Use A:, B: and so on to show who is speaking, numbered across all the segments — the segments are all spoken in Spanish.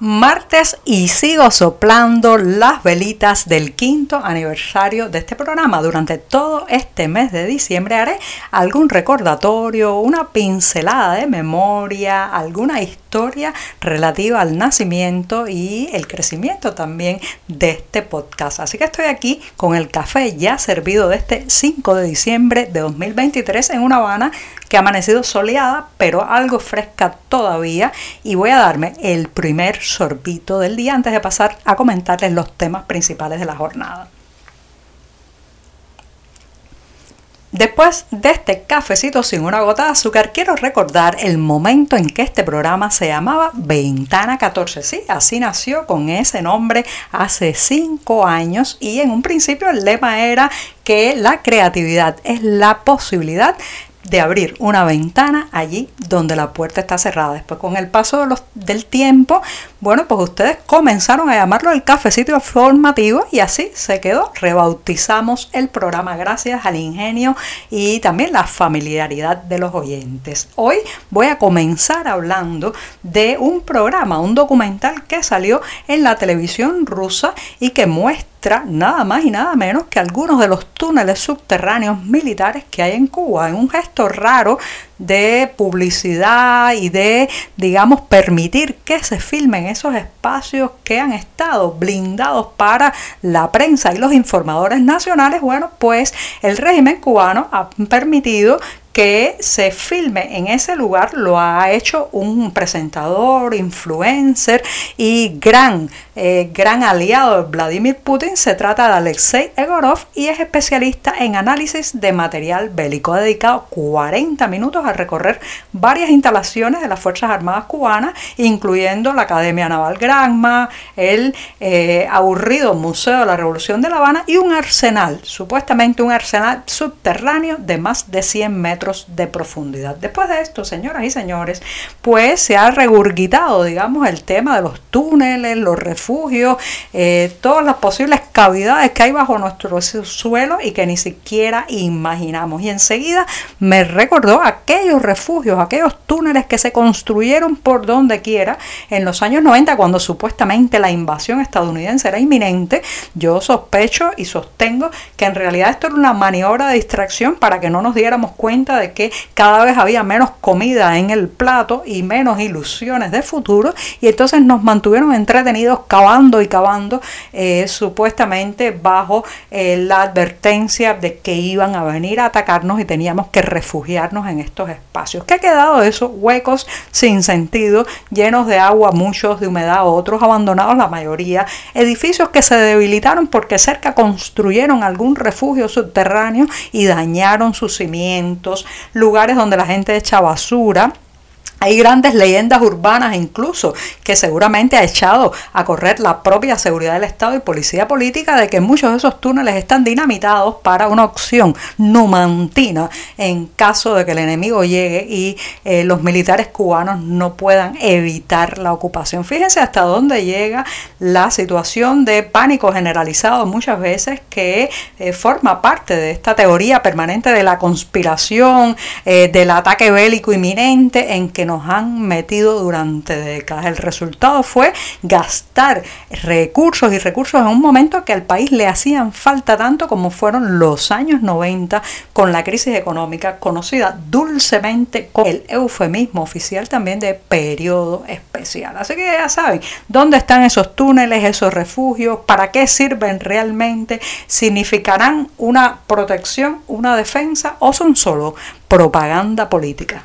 A: Martes y sigo soplando las velitas del quinto aniversario de este programa. Durante todo este mes de diciembre haré algún recordatorio, una pincelada de memoria, alguna historia relativa al nacimiento y el crecimiento también de este podcast. Así que estoy aquí con el café ya servido de este 5 de diciembre de 2023 en una Habana que ha amanecido soleada, pero algo fresca todavía. Y voy a darme el primer sorbito del día antes de pasar a comentarles los temas principales de la jornada. Después de este cafecito sin una gota de azúcar, quiero recordar el momento en que este programa se llamaba Ventana 14. Sí, así nació con ese nombre hace cinco años y en un principio el lema era que la creatividad es la posibilidad de abrir una ventana allí donde la puerta está cerrada. Después con el paso del tiempo, bueno, pues ustedes comenzaron a llamarlo el cafecito formativo y así se quedó. Rebautizamos el programa gracias al ingenio y también la familiaridad de los oyentes. Hoy voy a comenzar hablando de un programa, un documental que salió en la televisión rusa y que muestra nada más y nada menos que algunos de los túneles subterráneos militares que hay en Cuba, en un gesto raro de publicidad y de, digamos, permitir que se filmen esos espacios que han estado blindados para la prensa y los informadores nacionales, bueno, pues el régimen cubano ha permitido que se filme en ese lugar lo ha hecho un presentador, influencer y gran, eh, gran aliado de Vladimir Putin. Se trata de Alexei Egorov y es especialista en análisis de material bélico. Ha dedicado 40 minutos a recorrer varias instalaciones de las Fuerzas Armadas cubanas, incluyendo la Academia Naval Granma, el eh, aburrido Museo de la Revolución de La Habana y un arsenal, supuestamente un arsenal subterráneo de más de 100 metros de profundidad. Después de esto, señoras y señores, pues se ha regurgitado, digamos, el tema de los túneles, los refugios, eh, todas las posibles cavidades que hay bajo nuestro suelo y que ni siquiera imaginamos. Y enseguida me recordó aquellos refugios, aquellos túneles que se construyeron por donde quiera en los años 90 cuando supuestamente la invasión estadounidense era inminente. Yo sospecho y sostengo que en realidad esto era una maniobra de distracción para que no nos diéramos cuenta de que cada vez había menos comida en el plato y menos ilusiones de futuro y entonces nos mantuvieron entretenidos cavando y cavando eh, supuestamente bajo eh, la advertencia de que iban a venir a atacarnos y teníamos que refugiarnos en estos espacios. ¿Qué ha quedado de esos huecos sin sentido, llenos de agua, muchos de humedad, otros abandonados, la mayoría, edificios que se debilitaron porque cerca construyeron algún refugio subterráneo y dañaron sus cimientos, lugares donde la gente echa basura hay grandes leyendas urbanas incluso que seguramente ha echado a correr la propia seguridad del Estado y policía política de que muchos de esos túneles están dinamitados para una opción numantina en caso de que el enemigo llegue y eh, los militares cubanos no puedan evitar la ocupación. Fíjense hasta dónde llega la situación de pánico generalizado muchas veces que eh, forma parte de esta teoría permanente de la conspiración, eh, del ataque bélico inminente en que nos han metido durante décadas. El resultado fue gastar recursos y recursos en un momento que al país le hacían falta tanto como fueron los años 90 con la crisis económica conocida dulcemente con el eufemismo oficial también de periodo especial. Así que ya saben, ¿dónde están esos túneles, esos refugios? ¿Para qué sirven realmente? ¿Significarán una protección, una defensa o son solo propaganda política?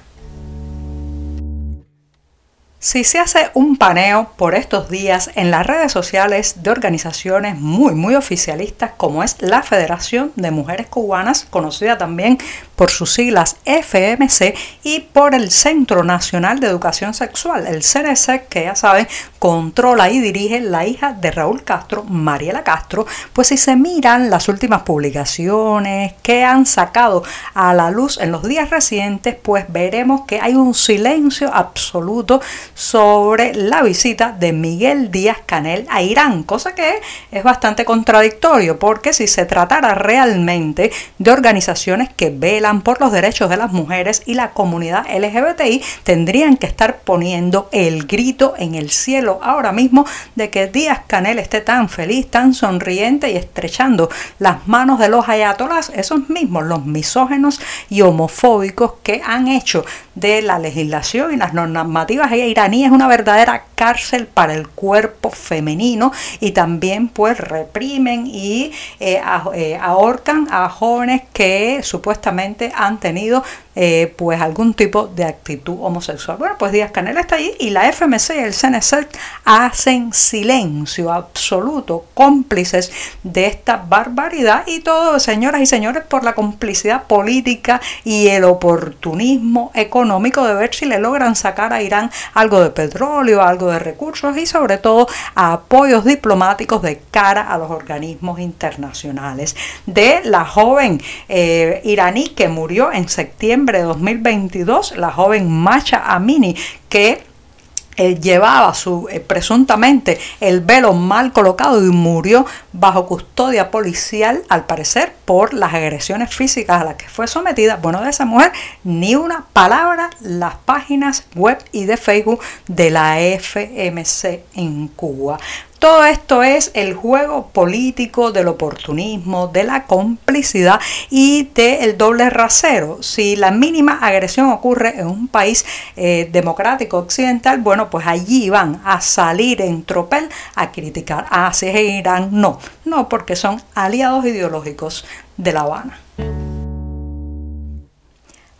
A: Si se hace un paneo por estos días en las redes sociales de organizaciones muy, muy oficialistas como es la Federación de Mujeres Cubanas, conocida también por sus siglas FMC y por el Centro Nacional de Educación Sexual, el CNSEC, que ya saben, controla y dirige la hija de Raúl Castro, Mariela Castro, pues si se miran las últimas publicaciones que han sacado a la luz en los días recientes, pues veremos que hay un silencio absoluto sobre la visita de Miguel Díaz Canel a Irán, cosa que es bastante contradictorio, porque si se tratara realmente de organizaciones que velan por los derechos de las mujeres y la comunidad LGBTI, tendrían que estar poniendo el grito en el cielo ahora mismo de que Díaz Canel esté tan feliz, tan sonriente y estrechando las manos de los ayatolás, esos mismos, los misógenos y homofóbicos que han hecho de la legislación y las normativas iraníes una verdadera cárcel para el cuerpo femenino y también pues reprimen y eh, eh, ahorcan a jóvenes que supuestamente han tenido eh, pues algún tipo de actitud homosexual. Bueno, pues Díaz Canel está ahí y la FMC y el CNC hacen silencio absoluto, cómplices de esta barbaridad y todo, señoras y señores, por la complicidad política y el oportunismo económico de ver si le logran sacar a Irán algo de petróleo, algo de recursos y sobre todo apoyos diplomáticos de cara a los organismos internacionales. De la joven eh, iraní que murió en septiembre de 2022, la joven Macha Amini, que eh, llevaba su eh, presuntamente el velo mal colocado y murió bajo custodia policial al parecer por las agresiones físicas a las que fue sometida. Bueno, de esa mujer ni una palabra las páginas web y de Facebook de la FMC en Cuba. Todo esto es el juego político del oportunismo, de la complicidad y del doble rasero. Si la mínima agresión ocurre en un país eh, democrático occidental, bueno, pues allí van a salir en tropel a criticar. Si es Irán, no, no, porque son aliados ideológicos de La Habana.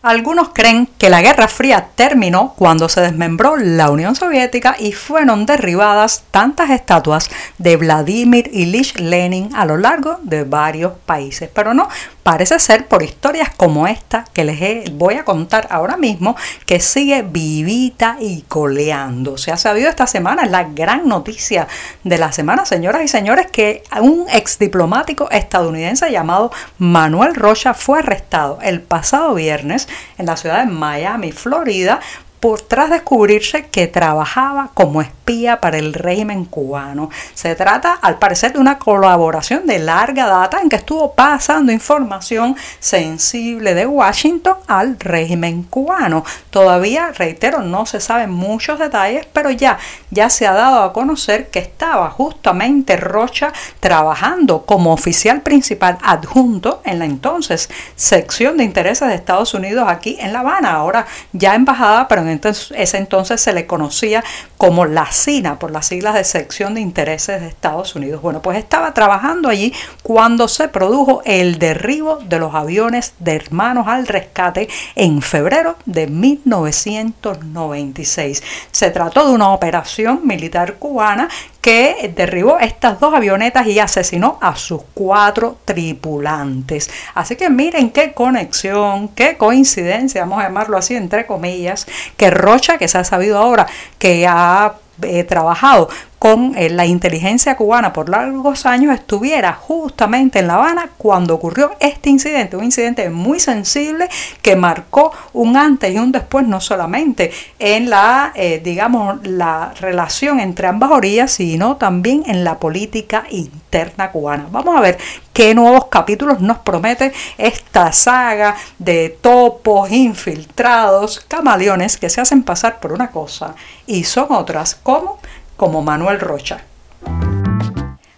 A: Algunos creen que la Guerra Fría terminó cuando se desmembró la Unión Soviética y fueron derribadas tantas estatuas de Vladimir Ilich Lenin a lo largo de varios países. Pero no, parece ser por historias como esta que les voy a contar ahora mismo que sigue vivita y coleando. Se ha sabido esta semana, es la gran noticia de la semana, señoras y señores, que un ex diplomático estadounidense llamado Manuel Rocha fue arrestado el pasado viernes en la ciudad de Miami, Florida, por tras descubrirse que trabajaba como espía para el régimen cubano. Se trata, al parecer, de una colaboración de larga data en que estuvo pasando información sensible de Washington al régimen cubano. Todavía, reitero, no se saben muchos detalles, pero ya, ya se ha dado a conocer que estaba justamente Rocha trabajando como oficial principal adjunto en la entonces sección de intereses de Estados Unidos aquí en La Habana, ahora ya embajada, pero en ese entonces se le conocía como la SINA, por las siglas de Sección de Intereses de Estados Unidos. Bueno, pues estaba trabajando allí cuando se produjo el derribo de los aviones de Hermanos al Rescate en febrero de 1996. Se trató de una operación militar cubana que derribó estas dos avionetas y asesinó a sus cuatro tripulantes. Así que miren qué conexión, qué coincidencia, vamos a llamarlo así entre comillas, que Rocha, que se ha sabido ahora que ha eh, trabajado con eh, la inteligencia cubana por largos años estuviera justamente en La Habana cuando ocurrió este incidente, un incidente muy sensible que marcó un antes y un después no solamente en la, eh, digamos, la relación entre ambas orillas, sino también en la política interna cubana. Vamos a ver qué nuevos capítulos nos promete esta saga de topos infiltrados, camaleones que se hacen pasar por una cosa y son otras, como como Manuel Rocha.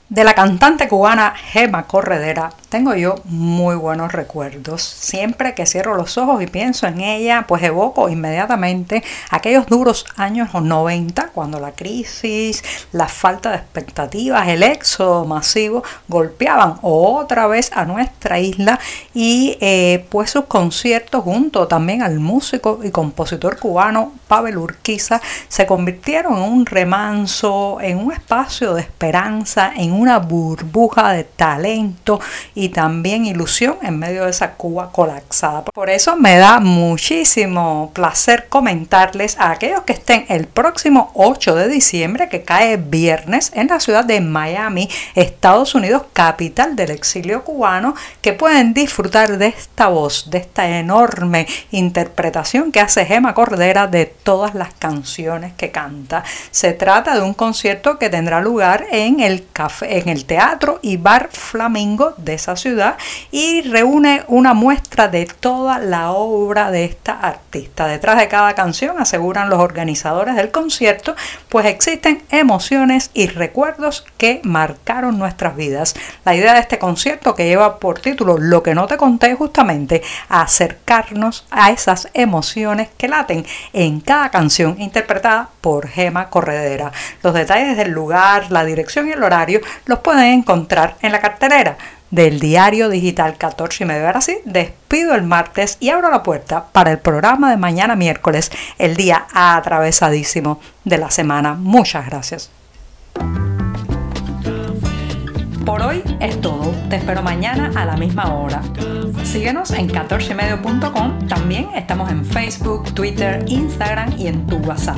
A: De la cantante cubana Gema Corredera tengo yo muy buenos recuerdos. Siempre que cierro los ojos y pienso en ella, pues evoco inmediatamente aquellos duros años 90, cuando la crisis, la falta de expectativas, el éxodo masivo golpeaban otra vez a nuestra isla y eh, pues sus conciertos junto también al músico y compositor cubano Pavel Urquiza se convirtieron en un remanso, en un espacio de esperanza, en una burbuja de talento y también ilusión en medio de esa Cuba colapsada. Por eso me da muchísimo placer comentarles a aquellos que estén el próximo 8 de diciembre, que cae viernes, en la ciudad de Miami, Estados Unidos, capital del exilio cubano, que pueden disfrutar de esta voz, de esta enorme interpretación que hace Gema Cordera de todas las canciones que canta. Se trata de un concierto que tendrá lugar en el café, en el teatro y bar Flamingo de ciudad y reúne una muestra de toda la obra de esta artista. Detrás de cada canción, aseguran los organizadores del concierto, pues existen emociones y recuerdos que marcaron nuestras vidas. La idea de este concierto que lleva por título Lo que no te conté justamente acercarnos a esas emociones que laten en cada canción interpretada por Gema Corredera. Los detalles del lugar, la dirección y el horario los pueden encontrar en la cartelera del diario digital 14 y medio. Ahora sí, despido el martes y abro la puerta para el programa de mañana miércoles, el día atravesadísimo de la semana. Muchas gracias. Por hoy es todo. Te espero mañana a la misma hora. Síguenos en 14medio.com. También estamos en Facebook, Twitter, Instagram y en tu WhatsApp.